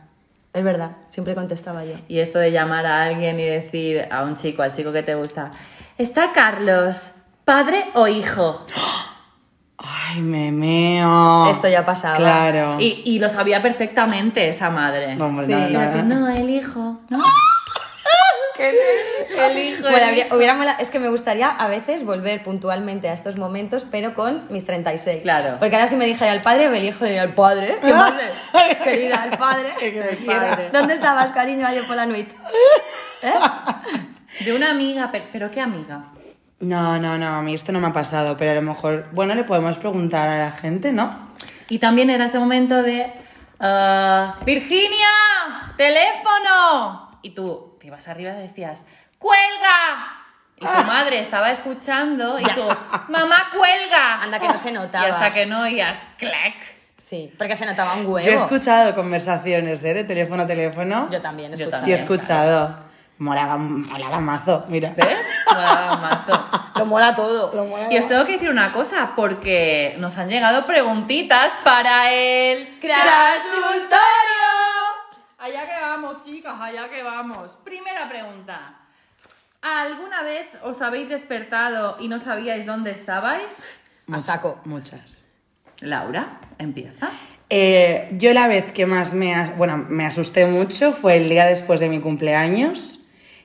Es verdad, siempre contestaba yo. Y esto de llamar a alguien y decir a un chico, al chico que te gusta, ¿está Carlos, padre o hijo? Ay, me meo. Esto ya pasaba. Claro. Y, y lo sabía perfectamente esa madre. Hombre, Sí. no, Y era no, tú, no. no, el hijo, ¿no? el hijo, Bueno, el habría- hijo. hubiera mola- es que me gustaría a veces volver puntualmente a estos momentos, pero con mis 36. Claro. Porque ahora si me dijera el padre, me elijo diría el padre. ¿Qué padre? Querida, el padre. El padre. ¿Dónde estabas, cariño, ayer por la nuit? ¿Eh? De una amiga, pero, pero ¿qué amiga? No, no, no, a mí esto no me ha pasado, pero a lo mejor, bueno, le podemos preguntar a la gente, ¿no? Y también era ese momento de ah, Virginia, teléfono. Y tú te ibas arriba y decías, ¡cuelga! Y tu madre estaba escuchando y tú, ¡mamá, cuelga! Anda, que no se notaba. Y hasta que no oías clac. Sí, porque se notaba un huevo. Yo he escuchado conversaciones, ¿eh? De teléfono a teléfono. Yo también he Yo escuchado. Sí he escuchado. Molaba, molaba mazo, mira. ¿Ves? Molaba mazo. Lo mola todo. Y os tengo que decir una cosa, porque nos han llegado preguntitas para el ¡Crashultorio! Allá que vamos, chicas, allá que vamos. Primera pregunta. ¿Alguna vez os habéis despertado y no sabíais dónde estabais? A saco. Muchas. Laura, empieza. Eh, yo la vez que más me, as- bueno, me asusté mucho fue el día después de mi cumpleaños,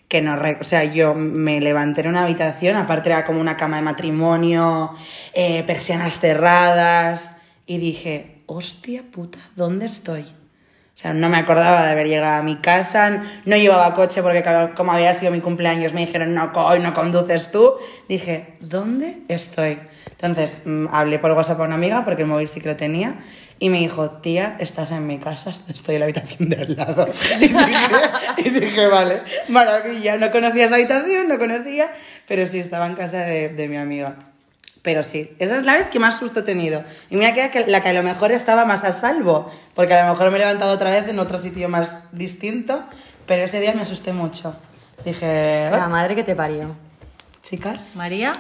que no, o sea, yo me levanté en una habitación, aparte era como una cama de matrimonio, eh, persianas cerradas, y dije, hostia puta, ¿dónde estoy? O sea, no me acordaba de haber llegado a mi casa, no llevaba coche porque como había sido mi cumpleaños me dijeron, no, hoy no conduces tú. Dije, ¿dónde estoy? Entonces mm, hablé por WhatsApp a una amiga porque el móvil sí que lo tenía Y me dijo, tía, estás en mi casa, estoy en la habitación de al lado. Y dije, y dije, vale, maravilla. No conocía esa habitación, no conocía, pero sí estaba en casa de, de mi amiga. Pero sí, esa es la vez que más susto he tenido. Y mira que, que la que a lo mejor estaba más a salvo, porque a lo mejor me he levantado otra vez en otro sitio más distinto, pero ese día me asusté mucho. Dije, La "Ah, madre que te parió. chicas, María,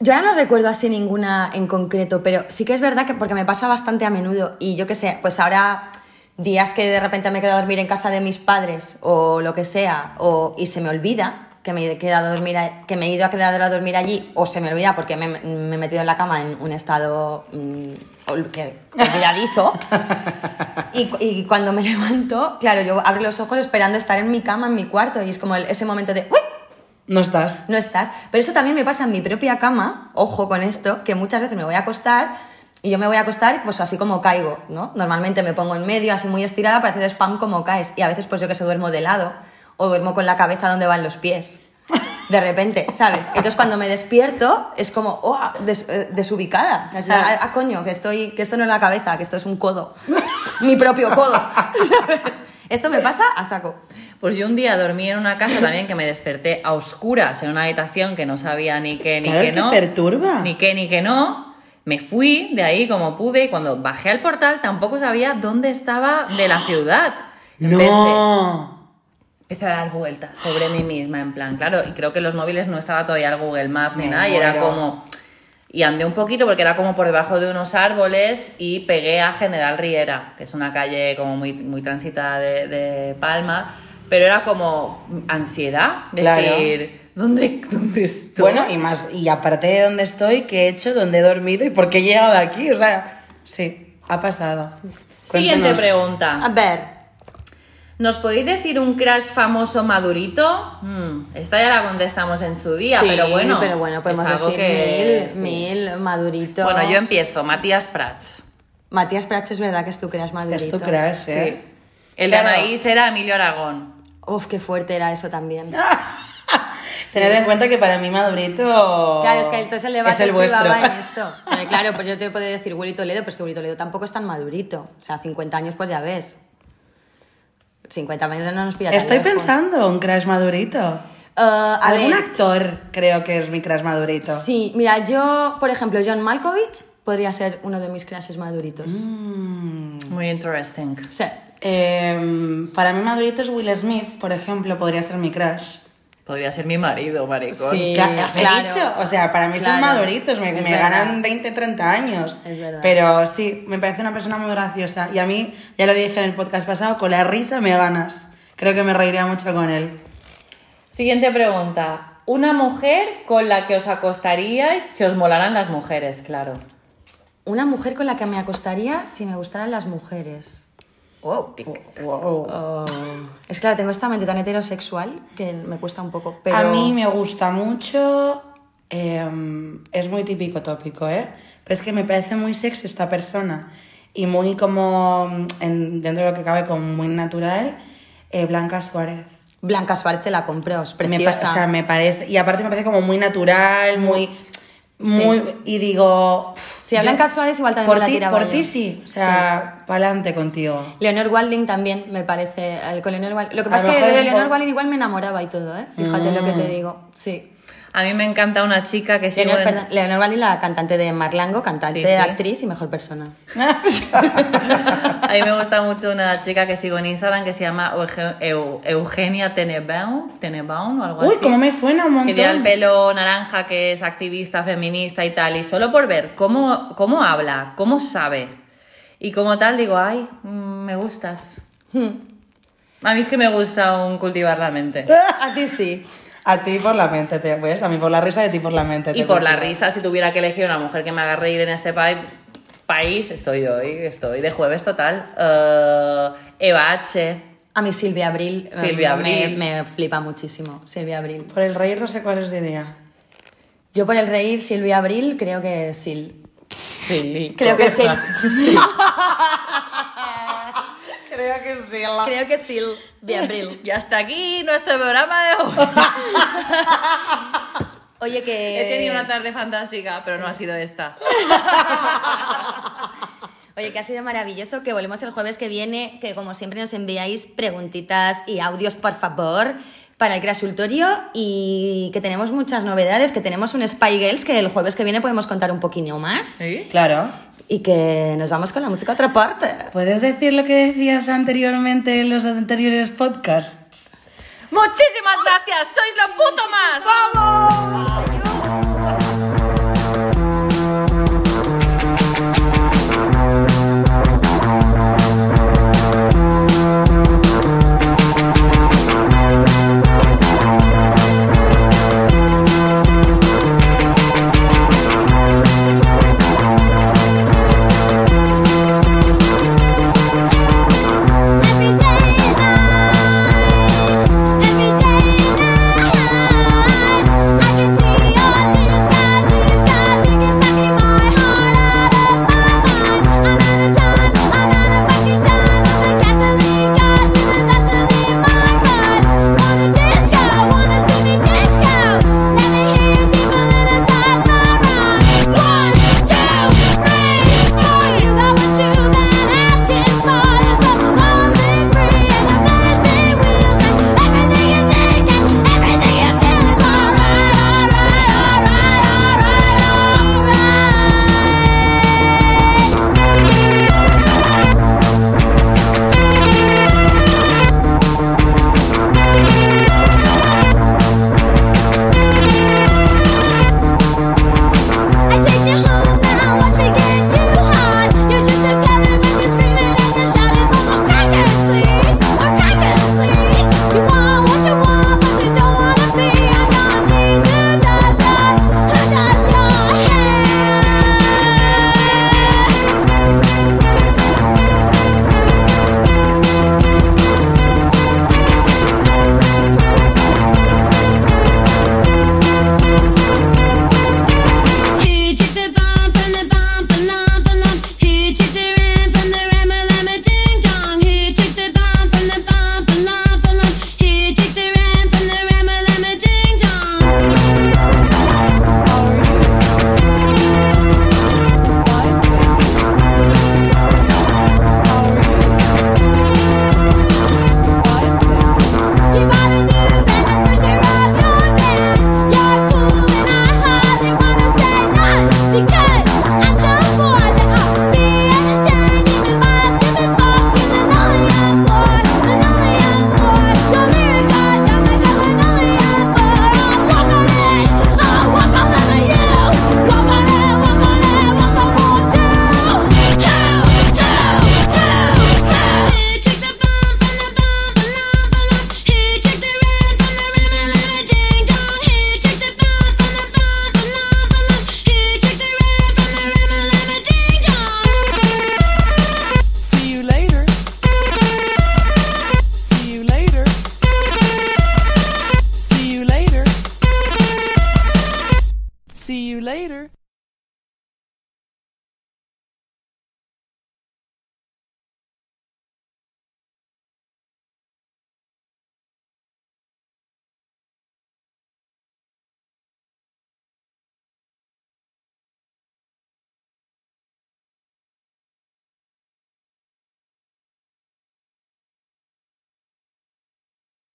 Yo ahora no recuerdo así ninguna en concreto, pero sí que es verdad que porque me pasa bastante a menudo y yo qué sé, pues ahora días que de repente me quedo a dormir en casa de mis padres o lo que sea, o, y se me olvida que me, he quedado a dormir, que me he ido a quedar a dormir allí, o se me olvida porque me, me he metido en la cama en un estado mm, ol- que, olvidadizo. y, y cuando me levanto, claro, yo abro los ojos esperando estar en mi cama, en mi cuarto, y es como el- ese momento de ¡Uy! no estás. no estás. Pero eso también me pasa en mi propia cama, ojo con esto, que muchas veces me voy a acostar y yo me voy a acostar pues así como caigo, ¿no? Normalmente me pongo en medio, así muy estirada para hacer spam como caes. Y a veces pues yo que sé, duermo de lado o duermo con la cabeza donde van los pies. De repente, ¿sabes? Entonces cuando me despierto es como, oh, des- eh, desubicada. Ah, ah, coño, que, estoy, que esto no es la cabeza, que esto es un codo. Mi propio codo. ¿sabes? Esto me pasa a saco. pues yo un día dormí en una casa también que me desperté a oscuras en una habitación que no sabía ni qué ni Claro, qué es que no. perturba. Ni qué ni qué no. Me fui de ahí como pude y cuando bajé al portal tampoco sabía dónde estaba de la ciudad. Empecé, No. Empecé a dar vueltas sobre mí misma, en plan, claro, y creo que en los móviles no estaba todavía el Google Maps ni Me nada, y era como. Y andé un poquito porque era como por debajo de unos árboles y pegué a General Riera, que es una calle como muy, muy transitada de, de Palma, pero era como ansiedad, Claro. decir, ¿dónde, dónde estoy? Bueno, y más, y aparte de dónde estoy, qué he hecho, dónde he dormido y por qué he llegado aquí. O sea, sí, ha pasado. Siguiente pregunta. A ver, ¿Nos podéis decir un crash famoso madurito? Hmm, esta ya la contestamos en su día, Sí, pero bueno. pero bueno, podemos es algo decir que- mil, mil, madurito. Bueno, yo empiezo. Matías Prats. Matías Prats es verdad que es tu crash madurito. Es tu crash, ¿eh? El Claro. de Anaís era Emilio Aragón. Uf, qué fuerte era eso también. Tened en cuenta que para mí Madurito Claro, es que entonces el debate es el vuestro. en esto. O sea, claro, pues yo te puedo decir Willy Toledo, pues que Willy Toledo tampoco es tan madurito. O sea, 50 años, pues ya ves. 50 años no nos pilla tan Estoy lejos. pensando un crash Madurito. Eh, a Algún ver, actor creo que es mi crash Madurito. Sí, mira, yo, por ejemplo, John Malkovich podría ser uno de mis crashes maduritos. Mm. Muy interesting. Sí. Eh, para mí Madurito es Will Smith, por ejemplo, podría ser mi crash. Podría ser mi marido, maricón. Sí. Claro. dicho, o sea, para mí son maduritos, me, me ganan 20, 30 años. Es verdad. Pero sí, me parece una persona muy graciosa. Y a mí, ya lo dije en el podcast pasado, con la risa me ganas. Creo que me reiría mucho con él. Siguiente pregunta. Una mujer con la que os acostaríais si os molaran las mujeres, claro. Una mujer con la que me acostaría si me gustaran las mujeres. Oh, Wow. Oh. Es claro, tengo esta mente tan heterosexual que me cuesta un poco. Pero... A mí me gusta mucho. eh, es muy típico tópico, ¿eh? Pero es que me parece muy sexy esta persona. Y muy como. en- dentro de lo que cabe, como muy natural. eh, Blanca Suárez. Blanca Suárez te la compré, es Me preciosa. o sea, me parece. Y aparte me parece como muy natural, muy. Muy. Y digo. pff, Sí, yo- Blanca Suárez igual también por me la ti, tiraba Por ti sí. O sea, pa'lante contigo. Leonor Walding también me parece. el- Con Leonor Walding- Lo que pasa es que de Leonor Walding igual me enamoraba y todo, ¿eh? Fíjate lo que te digo. Sí. A mí me encanta una chica que sigo Leonor, en- Leonor Walding, la cantante de Marlango, cantante, Sí, sí. actriz y mejor persona. A mí me gusta mucho una chica que sigo en Instagram que se llama Euge- Eu- Eugenia Tenebaum, Tenebaum o algo Uy, así. cómo me suena un Que tiene el montón. pelo naranja, que es activista, feminista y tal. Y solo por ver cómo, cómo habla, cómo sabe. Y como tal digo, ay, mm, me gustas. A mí es que me gusta un cultivar la mente. A ti sí. A ti por la mente, te ves. A mí por la risa y a ti por la mente. Y te por la risa, si tuviera que elegir una mujer que me haga reír en este pa- país, estoy hoy, estoy de jueves total. Eh, Eva H. A mí Silvia Abril, eh, Silvia me- Abril. Me, flipa muchísimo. Silvia Abril. Por el reír no sé cuál os diría. Yo por el reír, Silvia Abril, creo que Sil. Sí, Creo que Sil. Creo que sí. creo que Silvia Abril. Y hasta aquí nuestro programa de hoy. Oye, que. He tenido una tarde fantástica, pero no ha sido esta. Oye, que ha sido maravilloso, que volvemos el jueves que viene, que como siempre nos enviáis preguntitas y audios, por favor, para el consultorio y que tenemos muchas novedades, que tenemos un Spy Girls que el jueves que viene podemos contar un poquillo más ¿Sí? Claro. y que nos vamos con la música a otra parte. ¿Puedes decir lo que decías anteriormente en los anteriores podcasts? Muchísimas gracias, sois lo puto más. ¡Vamos!